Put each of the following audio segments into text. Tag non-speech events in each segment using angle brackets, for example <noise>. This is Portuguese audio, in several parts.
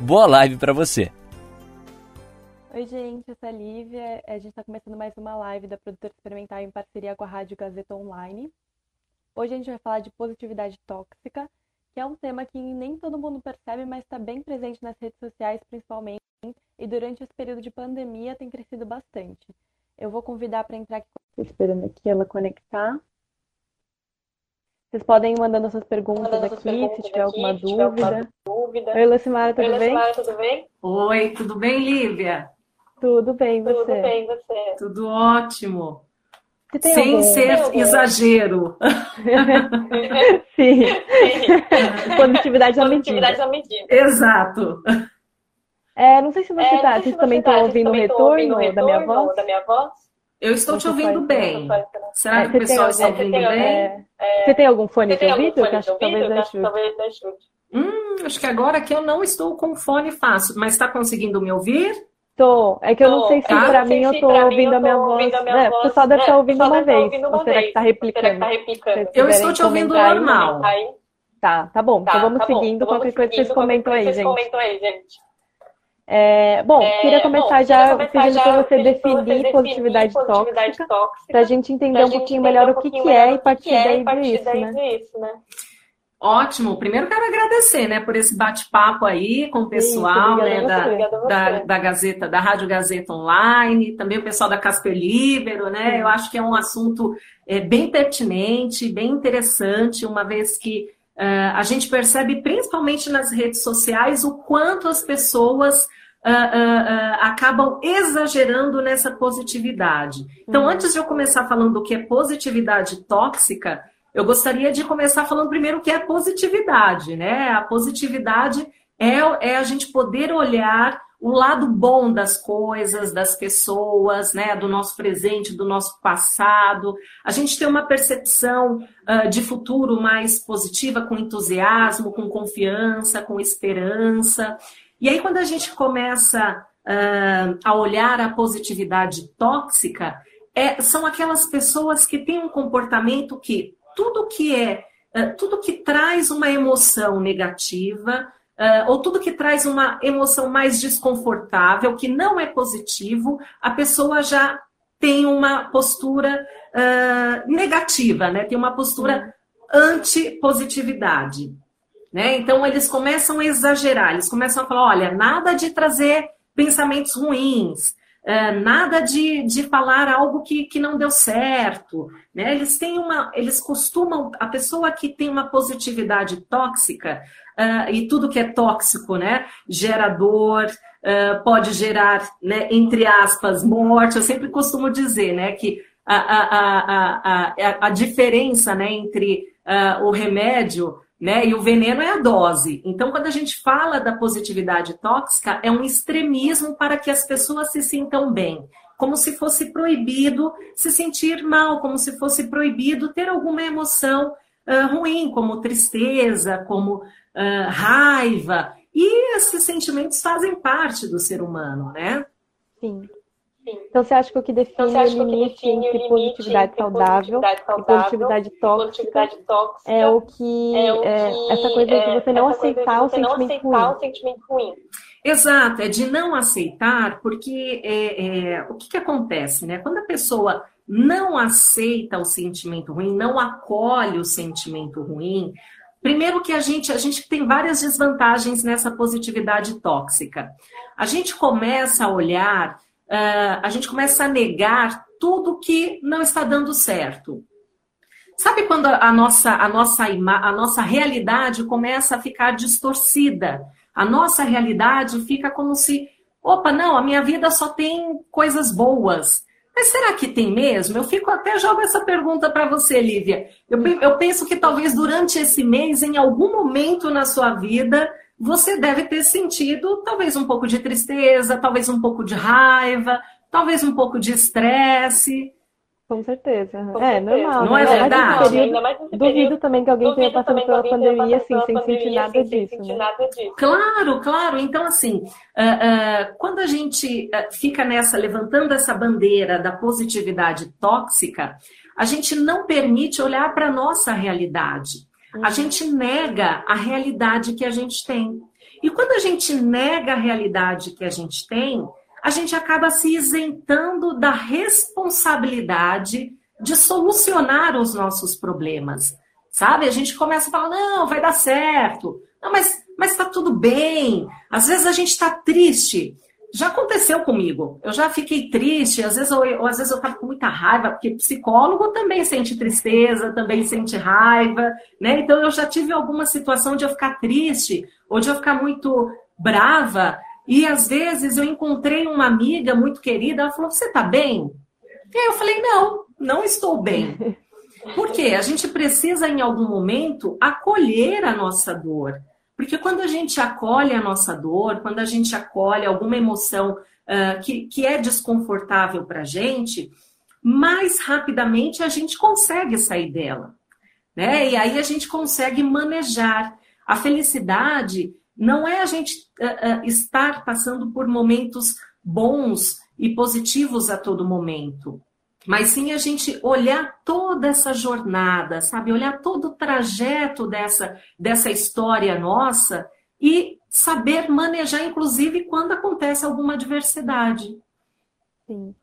Boa live para você! Oi, gente, eu sou a Lívia. A gente está começando mais uma live da Produtora Experimental em parceria com a Rádio Gazeta Online. Hoje a gente vai falar de positividade tóxica, que é um tema que nem todo mundo percebe, mas está bem presente nas redes sociais, principalmente, e durante esse período de pandemia tem crescido bastante. Eu vou convidar para entrar aqui, esperando aqui ela conectar. Vocês podem ir mandando suas perguntas mandando aqui, perguntas se tiver, aqui, alguma, se tiver dúvida. alguma dúvida. Oi, Lucimara, tudo Oi, bem? Lucimara, tudo bem? Oi, tudo bem, Lívia? Tudo bem, você? Tudo bem, você? Tudo ótimo. Sem algum... ser exagero. <laughs> Sim. Positividade, à medida. à medida. Exato. É, não sei se você, é, tá, vocês também estão ouvindo o retorno, retorno da minha voz? Da minha voz? Eu estou te ouvindo bem. Será é, que o pessoal está ouvindo bem? É, é, você tem algum fone de ouvido? Eu acho que talvez não ajude. Hum, acho que agora que eu não estou com fone fácil, mas está conseguindo me ouvir? Tô. É que eu não sei se tá? para mim eu estou ouvindo a minha voz. É, o pessoal deve estar ouvindo uma vez. Ou será que está replicando? Eu estou te ouvindo normal. Tá, tá bom. Então vamos seguindo. Qualquer coisa vocês comentam aí, gente. É, bom, é, queria começar bom, já pedindo para você definir, positividade, positividade tóxica, para a gente entender um pouquinho melhor o que, que é e partir daí ver isso, né? isso, né? Ótimo. Primeiro quero agradecer, né, por esse bate-papo aí com o pessoal, né, da, da, da, Gazeta, da Rádio Gazeta Online, também o pessoal da Casper Libero, né? Sim. Eu acho que é um assunto é, bem pertinente, bem interessante, uma vez que uh, a gente percebe, principalmente nas redes sociais, o quanto as pessoas Uh, uh, acabam exagerando nessa positividade. Então, uhum. antes de eu começar falando do que é positividade tóxica, eu gostaria de começar falando primeiro o que é positividade, né? A positividade é, é a gente poder olhar o lado bom das coisas, das pessoas, né, do nosso presente, do nosso passado. A gente tem uma percepção uh, de futuro mais positiva, com entusiasmo, com confiança, com esperança. E aí, quando a gente começa uh, a olhar a positividade tóxica, é, são aquelas pessoas que têm um comportamento que tudo que é, uh, tudo que traz uma emoção negativa, uh, ou tudo que traz uma emoção mais desconfortável, que não é positivo, a pessoa já tem uma postura negativa, né? Tem uma postura anti-positividade. Né? Então, eles começam a exagerar, eles começam a falar: olha, nada de trazer pensamentos ruins, é, nada de, de falar algo que, que não deu certo. Né? Eles têm uma. Eles costumam. A pessoa que tem uma positividade tóxica, uh, e tudo que é tóxico, né? Gera dor, uh, pode gerar, né, entre aspas, morte. Eu sempre costumo dizer né, que a, a, a, a, a diferença né, entre uh, o remédio né? E o veneno é a dose. Então, quando a gente fala da positividade tóxica, é um extremismo para que as pessoas se sintam bem. Como se fosse proibido se sentir mal, como se fosse proibido ter alguma emoção uh, ruim, como tristeza, como uh, raiva. E esses sentimentos fazem parte do ser humano, né? Sim. Então você acha que o que define então, o limite entre positividade saudável, e positividade tóxica, tóxica é o que, é, o é, que é, essa coisa é, de você não aceitar, o, sentimento aceitar o sentimento ruim. Exato, é de não aceitar, porque é, é, o que, que acontece, né? Quando a pessoa não aceita o sentimento ruim, não acolhe o sentimento ruim, primeiro que a gente, a gente tem várias desvantagens nessa positividade tóxica. A gente começa a olhar uh, a gente começa a negar tudo que não está dando certo. Sabe quando a nossa, a nossa, a nossa realidade começa a ficar distorcida? A nossa realidade fica como se, opa, não, a minha vida só tem coisas boas. Mas será que tem mesmo? Eu fico até jogo essa pergunta para você, Lívia. Eu, eu penso que talvez durante esse mês, em algum momento na sua vida, você deve ter sentido talvez um pouco de tristeza, talvez um pouco de raiva, talvez um pouco de estresse. Com certeza. Com é, certeza. normal. Não né? é verdade? Período, duvido período, também que alguém tenha passado pela pandemia assim, sem sentir nada assim, disso. Né? Nada disso. Claro, claro. Então, assim, uh, uh, quando a gente uh, fica nessa, levantando essa bandeira da positividade tóxica, a gente não permite olhar para a nossa realidade. Uhum. A gente nega a realidade que a gente tem. E quando a gente nega a realidade que a gente tem, a gente acaba se isentando da responsabilidade de solucionar os nossos problemas. Sabe? A gente começa a falar: não, vai dar certo. Não, mas mas está tudo bem. Às vezes a gente está triste. Já aconteceu comigo. Eu já fiquei triste. Às vezes eu, às vezes eu estava com muita raiva, porque psicólogo também sente tristeza, também sente raiva, né? Então eu já tive alguma situação de eu ficar triste ou de eu ficar muito brava e às vezes eu encontrei uma amiga muito querida, ela falou: Você tá bem? E aí eu falei: Não, não estou bem. <laughs> Por quê? A gente precisa, em algum momento, acolher a nossa dor. Porque quando a gente acolhe a nossa dor, quando a gente acolhe alguma emoção uh, que, que é desconfortável para a gente, mais rapidamente a gente consegue sair dela. Né? E aí a gente consegue manejar. A felicidade não é a gente uh, uh, estar passando por momentos bons e positivos a todo momento, mas sim a gente olhar toda essa jornada, sabe? Olhar todo o trajeto dessa, dessa história nossa e saber manejar, inclusive, quando acontece alguma adversidade. Sim.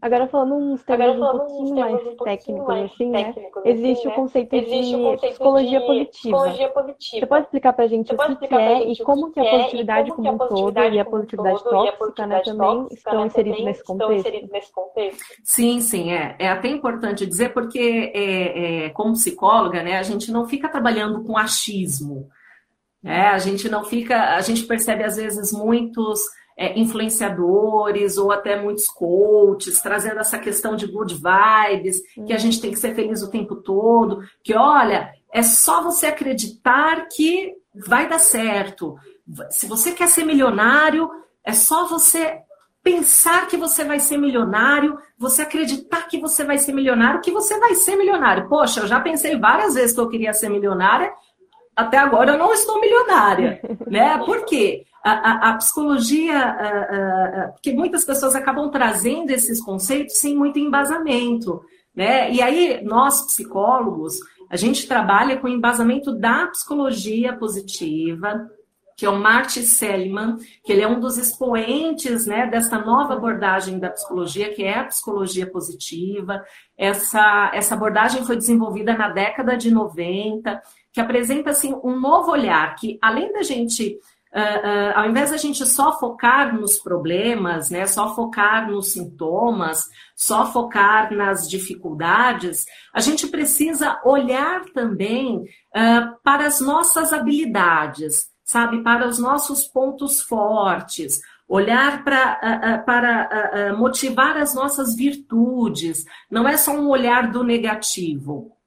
Agora falando uns termos um pouquinho mais um técnicos, mais assim, né? Existe assim, o conceito existe de o conceito psicologia, de positiva. psicologia positiva. Você pode explicar pra gente o que, que é e como que a positividade como, como um todo e a positividade tóxica, né, também estão inseridos nesse contexto? Sim, sim, é. É até importante dizer porque, é, é, como psicóloga, né, a gente não fica trabalhando com achismo. Né? A gente não fica, a gente percebe às vezes muitos é, influenciadores ou até muitos coaches, trazendo essa questão de good vibes, que a uhum. gente tem que ser feliz o tempo todo, que olha, é só você acreditar que vai dar certo. Se você quer ser milionário, é só você pensar que você vai ser milionário, você acreditar que você vai ser milionário, que você vai ser milionário. Poxa, eu já pensei várias vezes que eu queria ser milionária, até agora eu não estou milionária, <laughs> né? Por quê? A, a, a psicologia, a, porque muitas pessoas acabam trazendo esses conceitos sem muito embasamento, né? E aí, nós, psicólogos, a gente trabalha com o embasamento da psicologia positiva, que é o Marty Seligman, que ele é um dos expoentes né, dessa nova abordagem da psicologia, que é a psicologia positiva. Essa, essa abordagem foi desenvolvida na década de 90, que apresenta assim, um novo olhar, que além da gente Uh, ao invés da gente só focar nos problemas, né, só focar nos sintomas, só focar nas dificuldades, a gente precisa olhar também uh, para as nossas habilidades, sabe, para os nossos pontos fortes, olhar pra, para motivar as nossas virtudes. Não é só um olhar do negativo,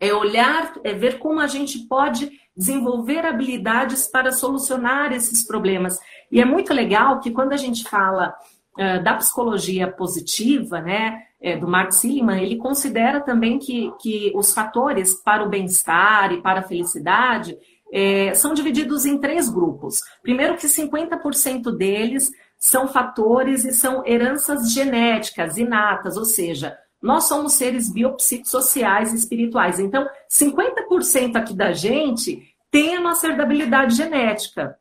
é olhar, é ver como a gente pode desenvolver habilidades para solucionar esses problemas. E é muito legal que quando a gente fala uh, da psicologia positiva, né, é, do Mark Seligman, ele considera também que, que os fatores para o bem-estar e para a felicidade é, são divididos em três grupos. Primeiro que 50% deles são fatores e são heranças genéticas, inatas, ou seja, nós somos seres biopsicossociais e espirituais. Então, 50% aqui da gente tem a nossa herdabilidade genética,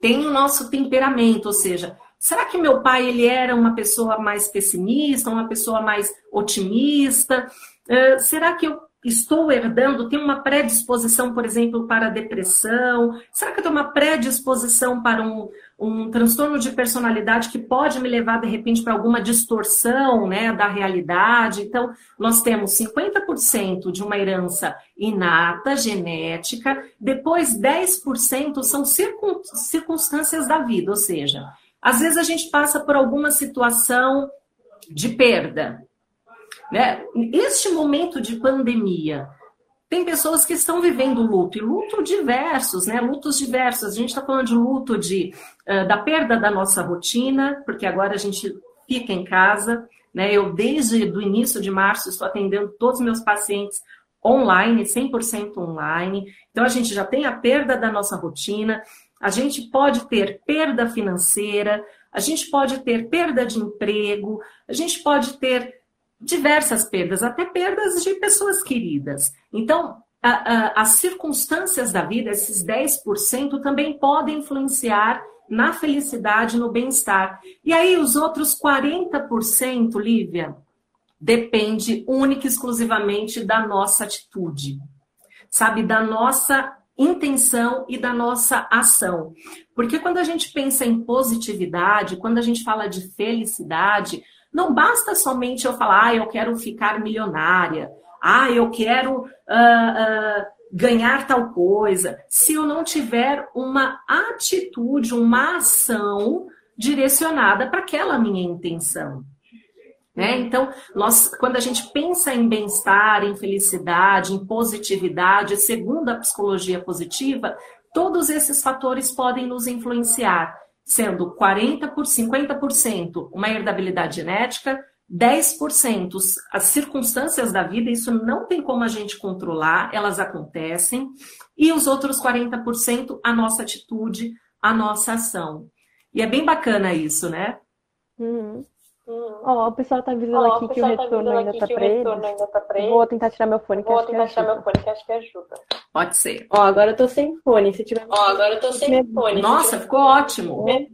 tem o nosso temperamento, ou seja, será que meu pai ele era uma pessoa mais pessimista, uma pessoa mais otimista? Uh, será que eu estou herdando, tenho uma predisposição, por exemplo, para depressão? Será que eu tenho uma predisposição para um, um transtorno de personalidade que pode me levar, de repente, para alguma distorção né, da realidade? Então, nós temos 50% de uma herança inata, genética, depois 10% são circunstâncias da vida, ou seja, às vezes a gente passa por alguma situação de perda, né? Este momento de pandemia tem pessoas que estão vivendo luto, e luto diversos, né? Lutos diversos. A gente está falando de luto de, uh, da perda da nossa rotina, porque agora a gente fica em casa, né? Eu, desde o início de março, estou atendendo todos os meus pacientes online, 100% online. Então, a gente já tem a perda da nossa rotina, a gente pode ter perda financeira, a gente pode ter perda de emprego, a gente pode ter diversas perdas, até perdas de pessoas queridas. Então, a, a, as circunstâncias da vida, esses 10%, também podem influenciar na felicidade, no bem-estar. E aí, os outros 40%, Lívia, depende única e exclusivamente da nossa atitude, sabe? Da nossa intenção e da nossa ação. Porque quando a gente pensa em positividade, quando a gente fala de felicidade, não basta somente eu falar, ah, eu quero ficar milionária, ah, eu quero uh, uh, ganhar tal coisa. Se eu não tiver uma atitude, uma ação direcionada para aquela minha intenção. Né? Então, nós, quando a gente pensa em bem-estar, em felicidade, em positividade, segundo a psicologia positiva, todos esses fatores podem nos influenciar sendo 40 por 50% uma herdabilidade genética, 10% as circunstâncias da vida, isso não tem como a gente controlar, elas acontecem, e os outros 40% a nossa atitude, a nossa ação. E é bem bacana isso, né? Uhum. Ó, oh, o pessoal tá avisando oh, aqui que o tá retorno, tá ainda, tá pra eles. ainda tá. Vou tentar tirar meu fone, que Vou tentar tirar meu fone, que acho que ajuda. Pode ser. Ó, agora eu tô sem fone, se tiver... Ó, agora eu tô sem fone. Nossa, ficou ótimo. É.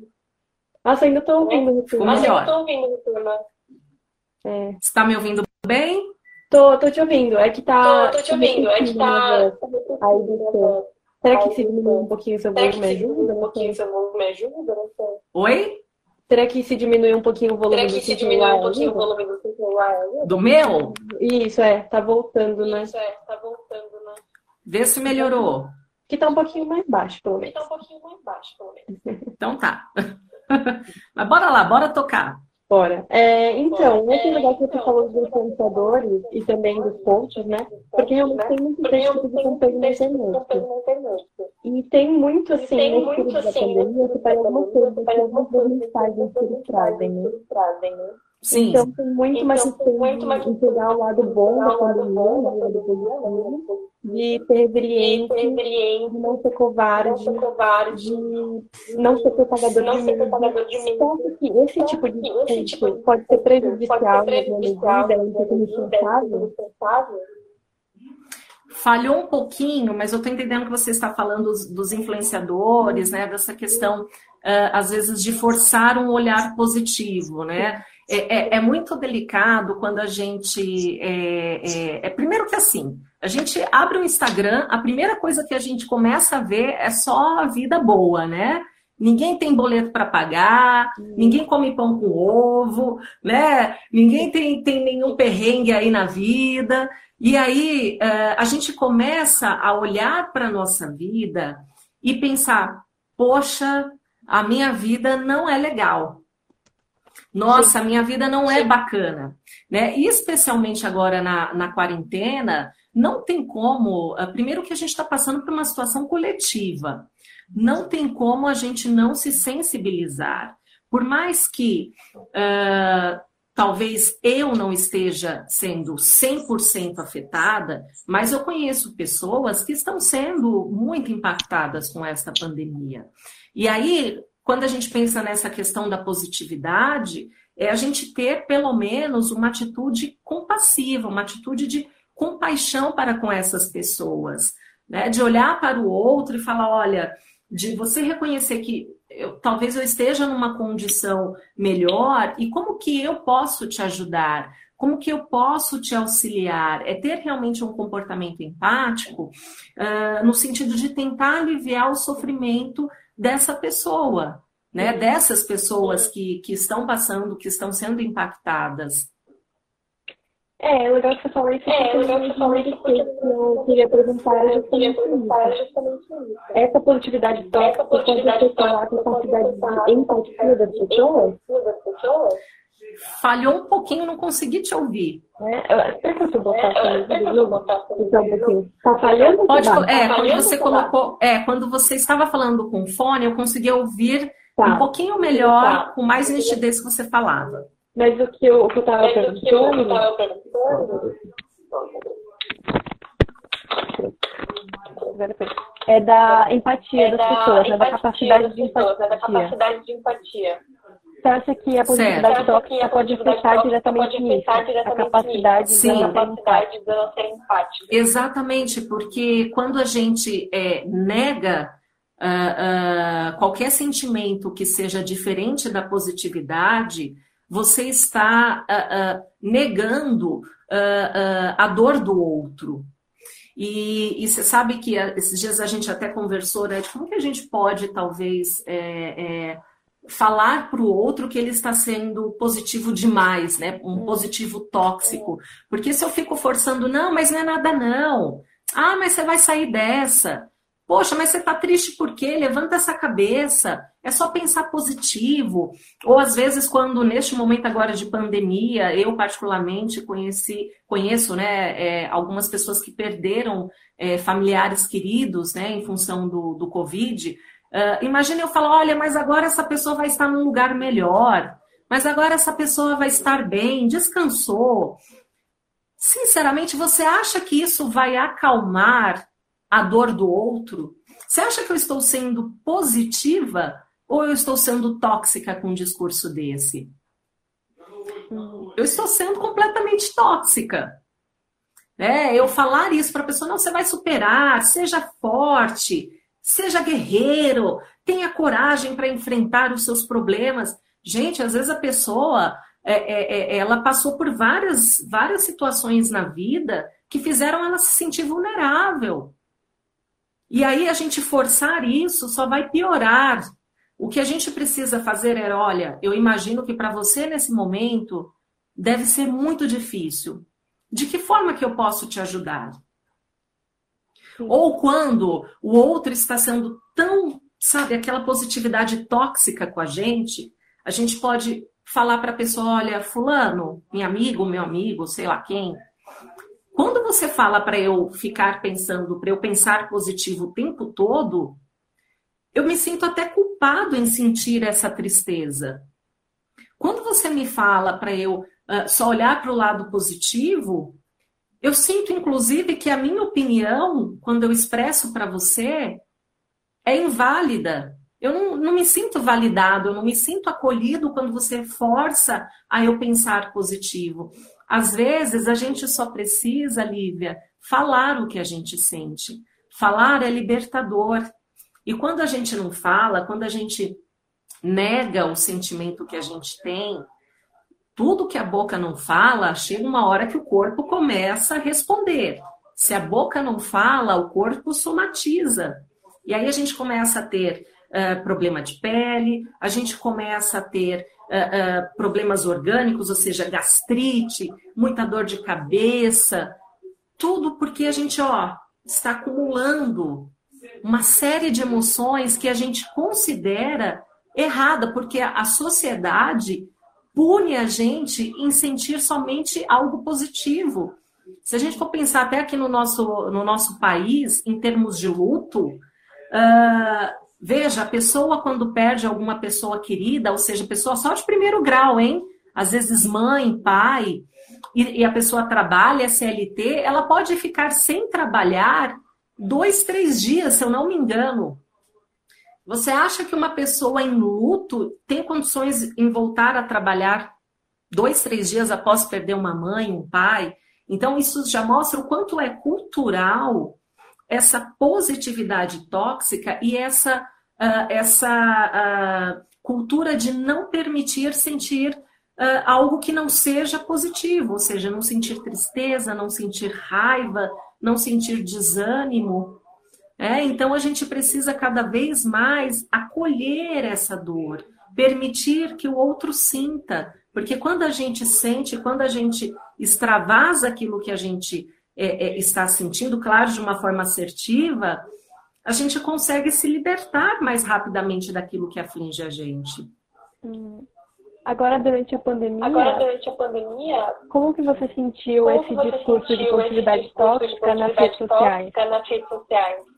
Nossa, ainda tô ouvindo o retorno. Nossa, ainda tô ouvindo o retorno. É. Você tá me ouvindo bem? Tô, tô te ouvindo. É que tá... Tô, tô te ouvindo. É que tá... Aí, Será que se diminuir um pouquinho o seu volume ajuda? Um pouquinho seu volume ajuda? Oi? Será que se diminuir um pouquinho o volume Será que se diminuir um pouquinho o volume do seu celular? Do meu? Isso, é. Tá voltando, né? Isso, é. Tá voltando, né? Vê se melhorou. Que tá um pouquinho mais baixo, pelo menos. Que tá um pouquinho mais baixo, pelo menos. Então tá. <laughs> Mas bora lá, bora tocar. Bora. É, então, muito é, legal que você falou dos influenciadores e também dos coaches, né? Porque realmente tem muito texto de conteúdo na internet. E tem muito, assim, nesse período da assim, pandemia, que parece uma coisa, que algumas mensagens que eles trazem, né? Sim. Então tem muito então, mais que pegar o lado bom da pandemia, o lado positivo, de ter resiliência, de não ser covarde, de não ser propagador de mim. Então, que esse tipo de discurso pode ser prejudicial na minha vida, em ser falhou um pouquinho, mas eu estou entendendo que você está falando dos, dos influenciadores, né? Dessa questão, uh, às vezes, de forçar um olhar positivo, né? É, é, é, muito delicado quando a gente. É, é, é, primeiro que assim, a gente abre o Instagram, a primeira coisa que a gente começa a ver é só a vida boa, né? Ninguém tem boleto para pagar, ninguém come pão com ovo, né? Ninguém tem, tem nenhum perrengue aí na vida. E aí é, a gente começa a olhar para a nossa vida e pensar: poxa, a minha vida não é legal nossa, minha vida não é bacana. Né? E especialmente agora na, na quarentena, não tem como. Ah, primeiro que a gente está passando por uma situação coletiva. Não tem como a gente não se sensibilizar. Por mais que uh, talvez eu não esteja sendo 100% afetada, mas eu conheço pessoas que estão sendo muito impactadas com esta pandemia. E aí, quando a gente pensa nessa questão da positividade, é a gente ter pelo menos uma atitude compassiva, uma atitude de compaixão para com essas pessoas, né? De olhar para o outro e falar, olha, de você reconhecer que eu, talvez eu esteja numa condição melhor e como que eu posso te ajudar? Como que eu posso te auxiliar? É ter realmente um comportamento empático uh, no sentido de tentar aliviar o sofrimento dessa pessoa, né? Dessas pessoas que, que estão passando, que estão sendo impactadas. É, é legal que você falou isso. É, é legal que você falou isso porque eu queria perguntar justamente isso. Essa positividade tóxica ser falar com a quantidade de empatia das pessoas? Falhou um pouquinho, não consegui te ouvir. É, será que eu botar Tá falhando? Pode, é, quando você colocou, é, quando você estava falando com fone, eu consegui ouvir tá. um pouquinho melhor, tá. com mais nitidez que você falava. Mas o que eu, o que eu estava perguntando... É da empatia é das da pessoas, né? da capacidade de empatia. Né? Da capacidade de empatia. Você acha que a positividade tóxica pode afetar diretamente nisso? A capacidade Sim. de capacidade de ser empática. Exatamente, porque quando a gente é, nega uh, uh, qualquer sentimento que seja diferente da positividade, você está uh, negando a dor do outro. E, e, você sabe que esses dias a gente até conversou, né, de como que a gente pode, talvez, é, é, falar para o outro que ele está sendo positivo demais, né? Um hum. positivo tóxico. Porque se eu fico forçando, não, mas não é nada não. Ah, mas você vai sair dessa. Poxa, mas você está triste por quê? Levanta essa cabeça. É só pensar positivo. Ou às vezes, quando neste momento agora de pandemia, eu particularmente conheci, conheço, né, é, algumas pessoas que perderam é, familiares queridos, né, em função do, do Covid. Uh, imagine eu falar, olha, mas agora essa pessoa vai estar num lugar melhor, mas agora essa pessoa vai estar bem, descansou. Sinceramente, você acha que isso vai acalmar a dor do outro? Você acha que eu estou sendo positiva ou eu estou sendo tóxica com um discurso desse? Eu estou sendo completamente tóxica. É, eu falar isso para a pessoa, não, você vai superar, seja forte, Seja guerreiro, tenha coragem para enfrentar os seus problemas. Gente, às vezes a pessoa é, é, é, ela passou por várias, várias situações na vida que fizeram ela se sentir vulnerável. E aí a gente forçar isso só vai piorar. O que a gente precisa fazer é, olha, eu imagino que para você nesse momento deve ser muito difícil. De que forma que eu posso te ajudar? Ou quando o outro está sendo tão, sabe, aquela positividade tóxica com a gente, a gente pode falar para a pessoa: olha, Fulano, minha amigo, meu amigo, sei lá quem. Quando você fala para eu ficar pensando, para eu pensar positivo o tempo todo, eu me sinto até culpado em sentir essa tristeza. Quando você me fala para eu uh, só olhar para o lado positivo, eu sinto, inclusive, que a minha opinião, quando eu expresso para você, é inválida. Eu não, não, me sinto validado, eu não me sinto acolhido quando você força a eu pensar positivo. Às vezes, a gente só precisa, Lívia, falar o que a gente sente. Falar é libertador. E quando a gente não fala, quando a gente nega o sentimento que a gente tem, tudo que a boca não fala, chega uma hora que o corpo começa a responder. Se a boca não fala, o corpo somatiza. E aí a gente começa a ter uh, problema de pele, a gente começa a ter uh, uh, problemas orgânicos, ou seja, gastrite, muita dor de cabeça, tudo porque a gente ó, está acumulando uma série de emoções que a gente considera errada, porque a sociedade pune a gente em sentir somente algo positivo. Se a gente for pensar até aqui no nosso, no nosso país, em termos de luto, uh, veja, a pessoa quando perde alguma pessoa querida, ou seja, pessoa só de primeiro grau, hein? Às vezes mãe, pai, e, e a pessoa trabalha, é CLT, ela pode ficar sem trabalhar dois, três dias, se eu não me engano. Você acha que uma pessoa em luto tem condições em voltar a trabalhar dois, três dias após perder uma mãe, um pai? Então, isso já mostra o quanto é cultural essa positividade tóxica e essa, uh, essa uh, cultura de não permitir sentir uh, algo que não seja positivo, ou seja, não sentir tristeza, não sentir raiva, não sentir desânimo. É, então a gente precisa cada vez mais acolher essa dor, permitir que o outro sinta, porque quando a gente sente, quando a gente extravasa aquilo que a gente é, é, está sentindo, claro, de uma forma assertiva, a gente consegue se libertar mais rapidamente daquilo que aflige a gente. Agora durante a pandemia, Agora, durante a pandemia como que você sentiu esse você discurso de sentiu positividade tóxica nas redes positividade sociais? tóxica nas redes sociais?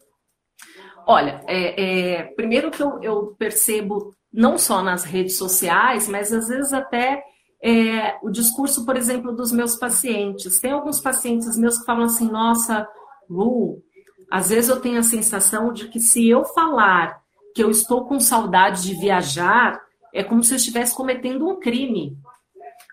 Olha, é, é, primeiro que eu, eu percebo, não só nas redes sociais, mas às vezes até é, o discurso, por exemplo, dos meus pacientes. Tem alguns pacientes meus que falam assim: nossa, Lu, às vezes eu tenho a sensação de que se eu falar que eu estou com saudade de viajar, é como se eu estivesse cometendo um crime.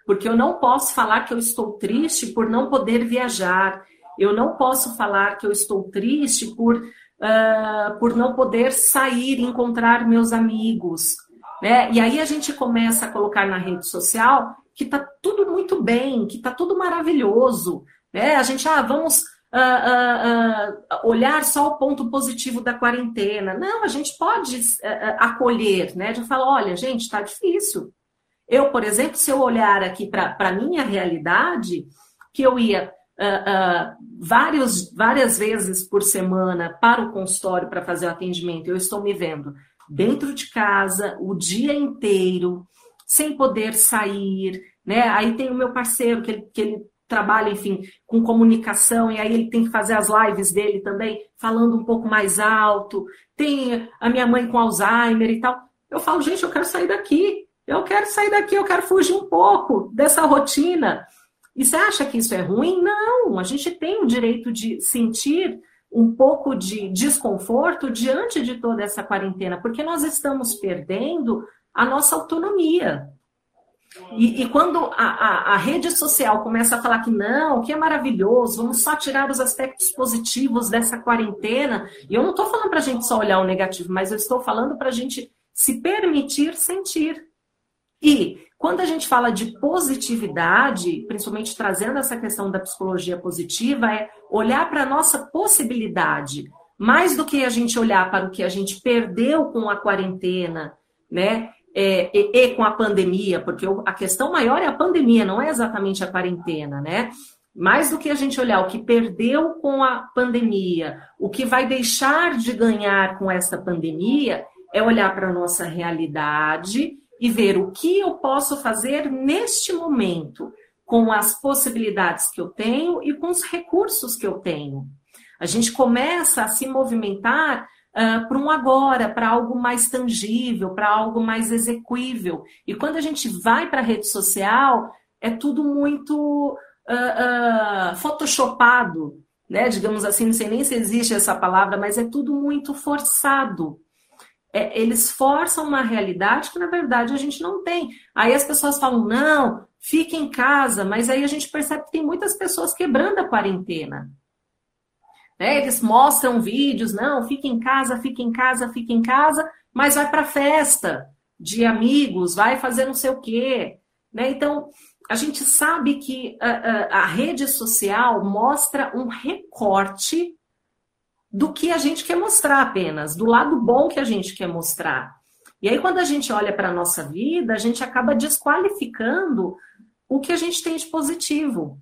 Porque eu não posso falar que eu estou triste por não poder viajar. Eu não posso falar que eu estou triste por, uh, por não poder sair e encontrar meus amigos. Né? E aí a gente começa a colocar na rede social que está tudo muito bem, que está tudo maravilhoso. Né? A gente, ah, vamos uh, uh, olhar só o ponto positivo da quarentena. Não, a gente pode acolher, né? De falar, olha, gente, está difícil. Eu, por exemplo, se eu olhar aqui para a minha realidade, que eu ia vários, várias vezes por semana para o consultório para fazer o atendimento, eu estou me vendo dentro de casa o dia inteiro, sem poder sair, né? Aí tem o meu parceiro que ele, que ele trabalha, enfim, com comunicação, e aí ele tem que fazer as lives dele também, falando um pouco mais alto. Tem a minha mãe com Alzheimer e tal. Eu falo, gente, eu quero sair daqui. Eu quero sair daqui, eu quero fugir um pouco dessa rotina. E você acha que isso é ruim? Não, a gente tem o direito de sentir um pouco de desconforto diante de toda essa quarentena, porque nós estamos perdendo a nossa autonomia. E, e quando a, a, a, rede social começa a falar que não, que é maravilhoso, vamos só tirar os aspectos positivos dessa quarentena, e eu não estou falando para a gente só olhar o negativo, mas eu estou falando para a gente se permitir sentir. E quando a gente fala de positividade, principalmente trazendo essa questão da psicologia positiva, é olhar para a nossa possibilidade, mais do que a gente olhar para o que a gente perdeu com a quarentena, né? é, e, e, com a pandemia, porque a questão maior é a pandemia, não é exatamente a quarentena, né? Mais do que a gente olhar o que perdeu com a pandemia, o que vai deixar de ganhar com essa pandemia, é olhar para a nossa realidade e ver o que eu posso fazer neste momento, com as possibilidades que eu tenho e com os recursos que eu tenho. A gente começa a se movimentar uh, para um agora, para algo mais tangível, para algo mais execuível. E quando a gente vai para a rede social, é tudo muito uh, uh, photoshopado, né? Digamos assim, não sei nem se existe essa palavra, mas é tudo muito forçado. É, eles forçam uma realidade que, na verdade, a gente não tem. Aí as pessoas falam, não, fique em casa, mas aí a gente percebe que tem muitas pessoas quebrando a quarentena. Né? Eles mostram vídeos, não, fica em casa, fica em casa, fica em casa, mas vai para festa de amigos, vai fazer não sei o quê. Né? Então, a gente sabe que a, a, a rede social mostra um recorte do que a gente quer mostrar apenas, do lado bom que a gente quer mostrar. E aí, quando a gente olha para a nossa vida, a gente acaba desqualificando o que a gente tem de positivo.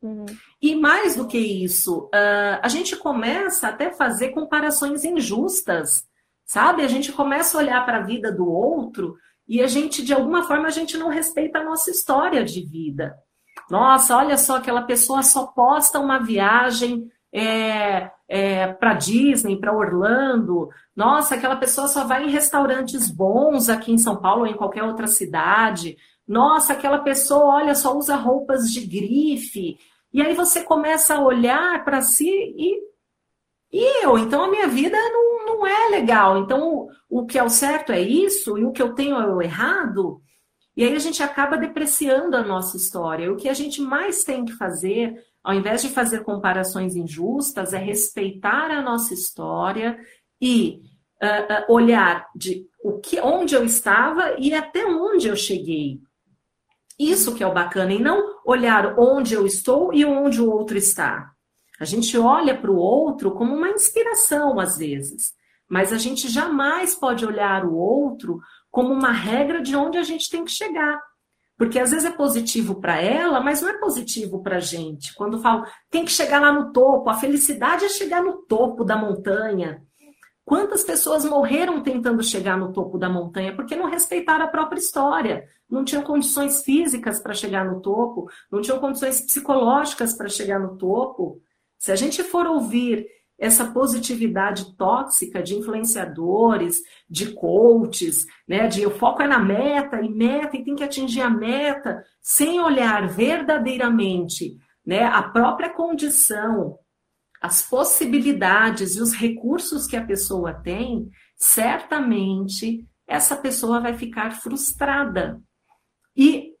Uhum. E mais do que isso, uh, a gente começa até a fazer comparações injustas, sabe? A gente começa a olhar para a vida do outro e a gente, de alguma forma, a gente não respeita a nossa história de vida. Nossa, olha só, aquela pessoa só posta uma viagem é, é, para Disney, para Orlando. Nossa, aquela pessoa só vai em restaurantes bons aqui em São Paulo ou em qualquer outra cidade. Nossa, aquela pessoa, olha, só usa roupas de grife. E aí você começa a olhar para si e, e eu, então a minha vida não, não é legal. Então o, o que é o certo é isso e o que eu tenho é o errado. E aí a gente acaba depreciando a nossa história. O que a gente mais tem que fazer, ao invés de fazer comparações injustas, é respeitar a nossa história e uh, uh, olhar de o que, onde eu estava e até onde eu cheguei. Isso que é o bacana, e não olhar onde eu estou e onde o outro está. A gente olha para o outro como uma inspiração, às vezes, mas a gente jamais pode olhar o outro como uma regra de onde a gente tem que chegar. Porque às vezes é positivo para ela, mas não é positivo para a gente. Quando falo, tem que chegar lá no topo, a felicidade é chegar no topo da montanha. Quantas pessoas morreram tentando chegar no topo da montanha porque não respeitaram a própria história, não tinham condições físicas para chegar no topo, não tinham condições psicológicas para chegar no topo. Se a gente for ouvir essa positividade tóxica de influenciadores, de coaches, né, de o foco é na meta e meta e tem que atingir a meta, sem olhar verdadeiramente, né, a própria condição, as possibilidades e os recursos que a pessoa tem, certamente essa pessoa vai ficar frustrada. E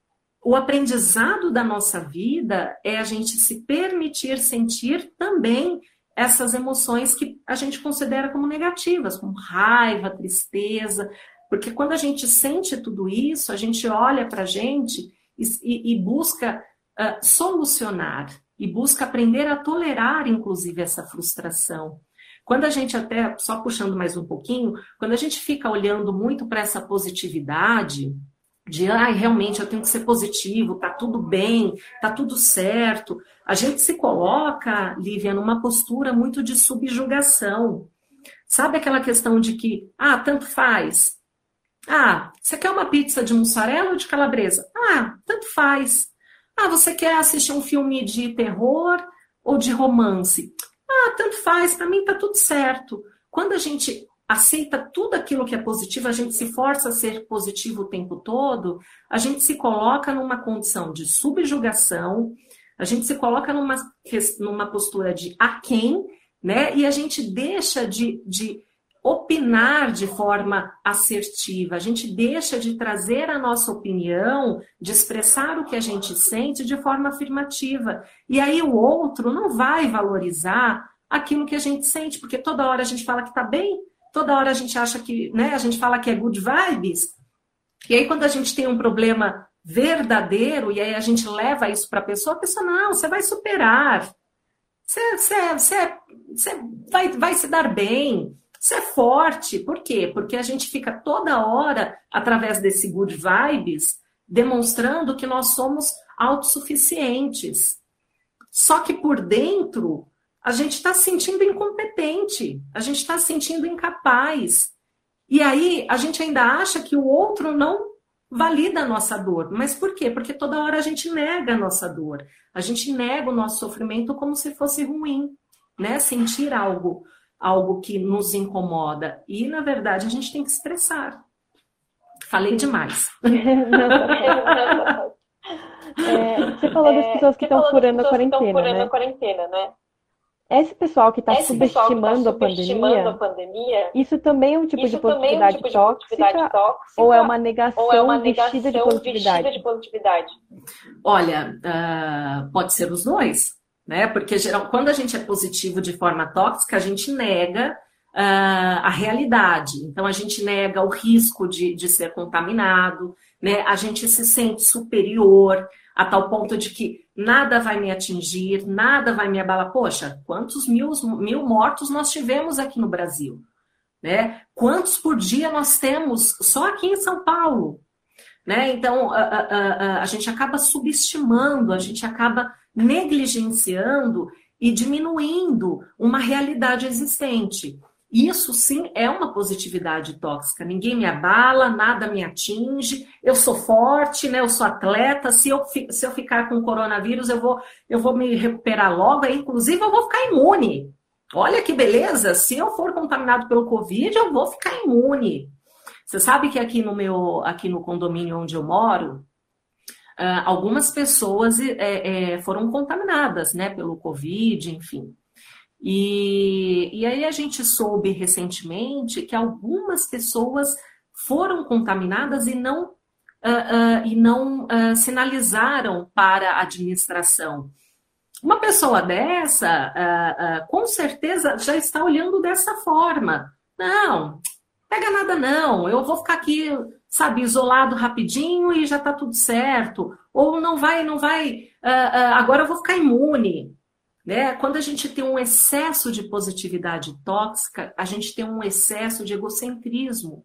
o aprendizado da nossa vida é a gente se permitir sentir também essas emoções que a gente considera como negativas, como raiva, tristeza, porque quando a gente sente tudo isso, a gente olha para a gente e, e, busca uh, solucionar, e busca aprender a tolerar, inclusive, essa frustração. Quando a gente até, só puxando mais um pouquinho, quando a gente fica olhando muito para essa positividade, de ah, realmente eu tenho que ser positivo, tá tudo bem, tá tudo certo. A gente se coloca, Lívia, numa postura muito de subjugação. Sabe aquela questão de que, ah, tanto faz. Ah, você quer uma pizza de mussarela ou de calabresa? Ah, tanto faz. Ah, você quer assistir um filme de terror ou de romance? Ah, tanto faz, para mim tá tudo certo. Quando a gente aceita tudo aquilo que é positivo, a gente se força a ser positivo o tempo todo, a gente se coloca numa condição de subjugação, a gente se coloca numa, numa postura de aquém, né? E a gente deixa de, de opinar de forma assertiva, a gente deixa de trazer a nossa opinião, de expressar o que a gente sente de forma afirmativa. E aí o outro não vai valorizar aquilo que a gente sente, porque toda hora a gente fala que está bem, toda hora a gente acha que, né, a gente fala que é good vibes, e aí quando a gente tem um problema verdadeiro, e aí a gente leva isso para a pessoa, a pessoa, não, você vai superar, você, você, você, você vai, vai se dar bem, você é forte. Por quê? Porque a gente fica toda hora, através desse good vibes, demonstrando que nós somos autossuficientes. Só que por dentro, a gente está se sentindo incompetente, a gente está se sentindo incapaz. E aí a gente ainda acha que o outro não valida a nossa dor. Mas por quê? Porque toda hora a gente nega a nossa dor. A gente nega o nosso sofrimento como se fosse ruim, né? Sentir algo, algo que nos incomoda. E na verdade a gente tem que expressar. Falei demais. <laughs> <laughs> é, você falou das pessoas que estão furando a quarentena, né? Esse pessoal que está subestimando, tá subestimando, a, pandemia, a pandemia, isso também é um tipo, de positividade, é um tipo tóxica, tóxica, ou é uma negação, é uma negação vestida, de positividade? Vestida de positividade? Olha, uh, pode ser os dois, né? Porque geral, quando a gente é positivo de forma tóxica, a gente nega uh, a realidade. Então a gente nega o risco de, de ser contaminado, né? A gente se sente superior a tal ponto de que nada vai me atingir, nada vai me abalar. Poxa, quantos mil, mil mortos nós tivemos aqui no Brasil? Né? Quantos por dia nós temos só aqui em São Paulo? Né? Então, a, a, a, a gente acaba subestimando, a gente acaba negligenciando e diminuindo uma realidade existente. Isso sim é uma positividade tóxica. Ninguém me abala, nada me atinge. Eu sou forte, né? Eu sou atleta. Se eu, se eu ficar com coronavírus, eu vou, eu vou me recuperar logo. Inclusive, eu vou ficar imune. Olha que beleza! Se eu for contaminado pelo Covid, eu vou ficar imune. Você sabe que aqui no meu, aqui no condomínio onde eu moro, uh, algumas pessoas é, é, foram contaminadas, né, pelo Covid, enfim. E, e aí a gente soube recentemente que algumas pessoas foram contaminadas e não, uh, uh, e não uh, sinalizaram para a administração. Uma pessoa dessa, com certeza, já está olhando dessa forma. Não, pega nada não, eu vou ficar aqui, sabe, isolado rapidinho e já está tudo certo. Ou não vai, não vai, agora eu vou ficar imune. Né? Quando a gente tem um excesso de positividade tóxica, a gente tem um excesso de egocentrismo,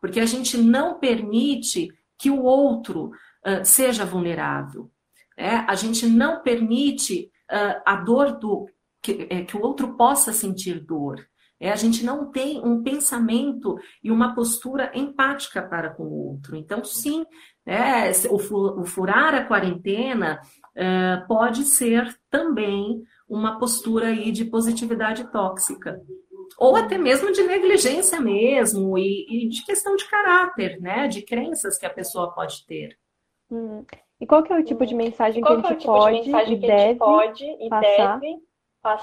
porque a gente não permite que o outro uh, seja vulnerável. Né? A gente não permite uh, a dor do que, é, que o outro possa sentir dor. É a gente não tem um pensamento e uma postura empática para com o outro. Então, sim, é, o, furar a quarentena é, pode ser também uma postura aí de positividade tóxica. Ou até mesmo de negligência mesmo, e, e de questão de caráter, né? De crenças que a pessoa pode ter. Hum. E qual que é o tipo de mensagem que a gente tipo pode, de e deve pode e passar deve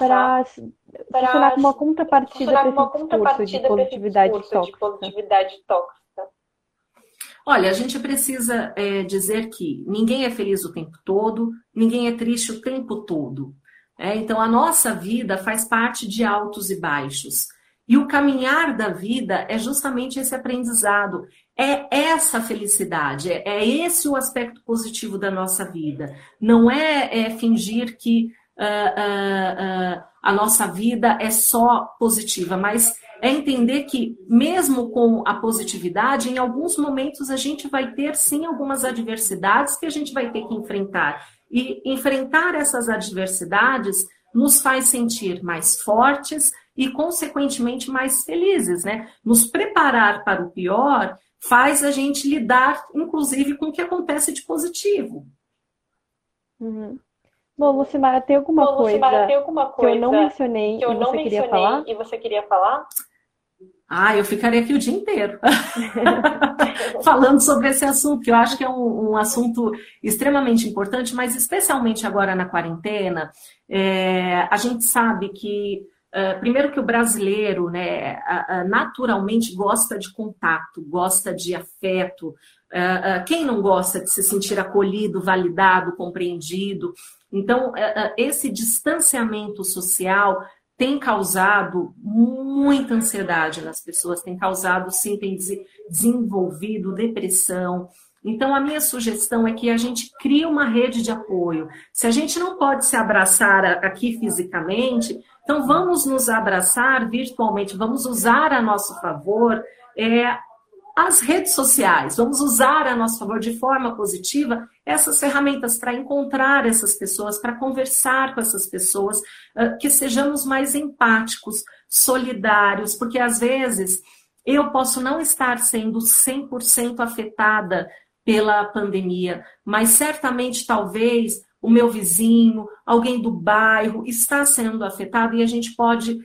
para funcionar como uma contrapartida para esse discurso de positividade tóxica? Olha, a gente precisa é, dizer que ninguém é feliz o tempo todo, ninguém é triste o tempo todo. É, então, a nossa vida faz parte de altos e baixos. E o caminhar da vida é justamente esse aprendizado, é essa felicidade, é, é esse o aspecto positivo da nossa vida. Não é, é fingir que uh, uh, uh, a nossa vida é só positiva, mas é entender que, mesmo com a positividade, em alguns momentos a gente vai ter sim algumas adversidades que a gente vai ter que enfrentar. E enfrentar essas adversidades nos faz sentir mais fortes e, consequentemente, mais felizes, né? Nos preparar para o pior faz a gente lidar, inclusive, com o que acontece de positivo. Uhum. Bom, Lucimara, tem alguma, Bom, coisa, Lucimara, tem alguma coisa que eu não mencionei, que eu e, você queria falar? e você queria falar? Ah, eu ficaria aqui o dia inteiro <laughs> falando sobre esse assunto, que eu acho que é um, um assunto extremamente importante, mas especialmente agora na quarentena, é, a gente sabe que, uh, primeiro que o brasileiro, né, naturalmente gosta de contato, gosta de afeto, uh, quem não gosta de se sentir acolhido, validado, compreendido? Então, esse distanciamento social tem causado muita ansiedade nas pessoas, tem causado, sim, tem desenvolvido depressão. Então, a minha sugestão é que a gente crie uma rede de apoio. Se a gente não pode se abraçar aqui fisicamente, então vamos nos abraçar virtualmente, vamos usar a nosso favor é, as redes sociais, vamos usar a nosso favor de forma positiva essas ferramentas para encontrar essas pessoas, para conversar com essas pessoas, que sejamos mais empáticos, solidários, porque às vezes eu posso não estar sendo 100% afetada pela pandemia, mas certamente talvez o meu vizinho, alguém do bairro está sendo afetado e a gente pode,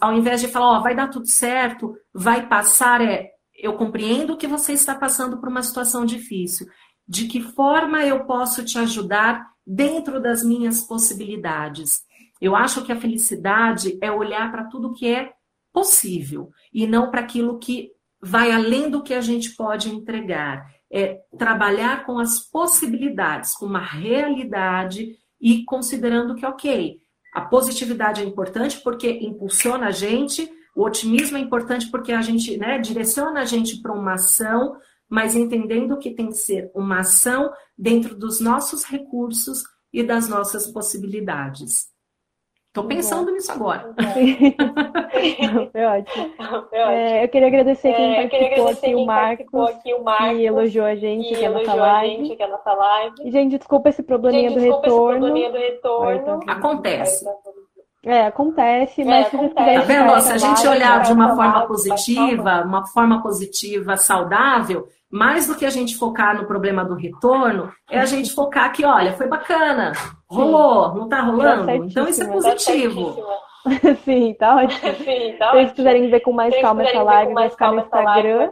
ao invés de falar, ó, oh, vai dar tudo certo, vai passar, é eu compreendo que você está passando por uma situação difícil. De que forma eu posso te ajudar dentro das minhas possibilidades? Eu acho que a felicidade é olhar para tudo que é possível e não para aquilo que vai além do que a gente pode entregar. É trabalhar com as possibilidades, com uma realidade e considerando que, ok, a positividade é importante porque impulsiona a gente o otimismo é importante porque a gente né, direciona a gente para uma ação, mas entendendo que tem que ser uma ação dentro dos nossos recursos e das nossas possibilidades. Estou pensando nisso agora. <laughs> Foi ótimo. É, eu queria agradecer quem é, participou, aqui, quem o Marcos, aqui, o Marcos, que elogiou a gente aqui na live. Gente, live. E, gente, desculpa esse probleminha gente, do retorno. Probleminha do retorno. Acontece. É, acontece, mas é, se quiserem. Tá vendo? Se a gente olhar de uma forma positiva, uma forma positiva, saudável, mais do que a gente focar no problema do retorno, é a gente focar que, olha, foi bacana, rolou, não tá rolando? Então isso é positivo. <laughs> Sim, tá <laughs> ótimo. Sim, tá Se vocês quiserem ver com mais calma essa live, vai ficar, no Instagram,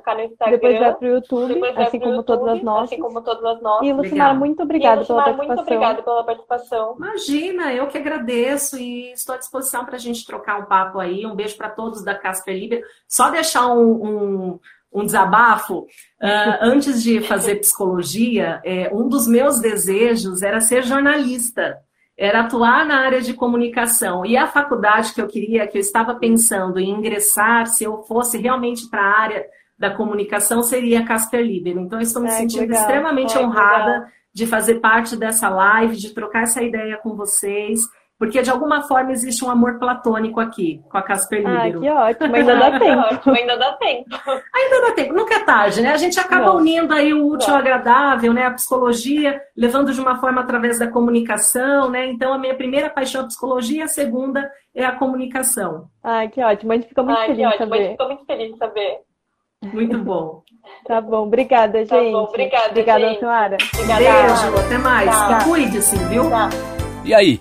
depois vai pro YouTube, assim, como todas as nossas. Assim como todas as nossas. E Lucimara, muito obrigada pela participação. Muito obrigada pela participação. Imagina, eu que agradeço e estou à disposição para a gente trocar um papo aí. Um beijo para todos da Casper Libre. Só deixar um, um um desabafo. Uh, <laughs> antes de fazer psicologia, é, um dos meus desejos era ser jornalista era atuar na área de comunicação. E a faculdade que eu queria, que eu estava pensando em ingressar, se eu fosse realmente para a área da comunicação, seria Casper Liber. Então, eu estou me é, sentindo legal. extremamente é, honrada legal. de fazer parte dessa live, de trocar essa ideia com vocês. Porque de alguma forma existe um amor platônico aqui com a Casper Libero. Ah, que ótimo, ainda dá <laughs> tempo. ainda dá tempo. Ainda dá tempo, nunca é tarde, né? A gente acaba Não. unindo aí o útil ao agradável, né? A psicologia, levando de uma forma através da comunicação, né? Então, a minha primeira paixão é a psicologia, a segunda é a comunicação. Ah, que ótimo, a gente fica muito feliz de saber. A gente fica muito feliz de saber. Muito bom. <laughs> Tá bom, obrigada, gente. Tá bom, obrigada, obrigada, gente. senhora. Obrigada. Beijo, até mais. Cuide-se, viu? Tá. E aí,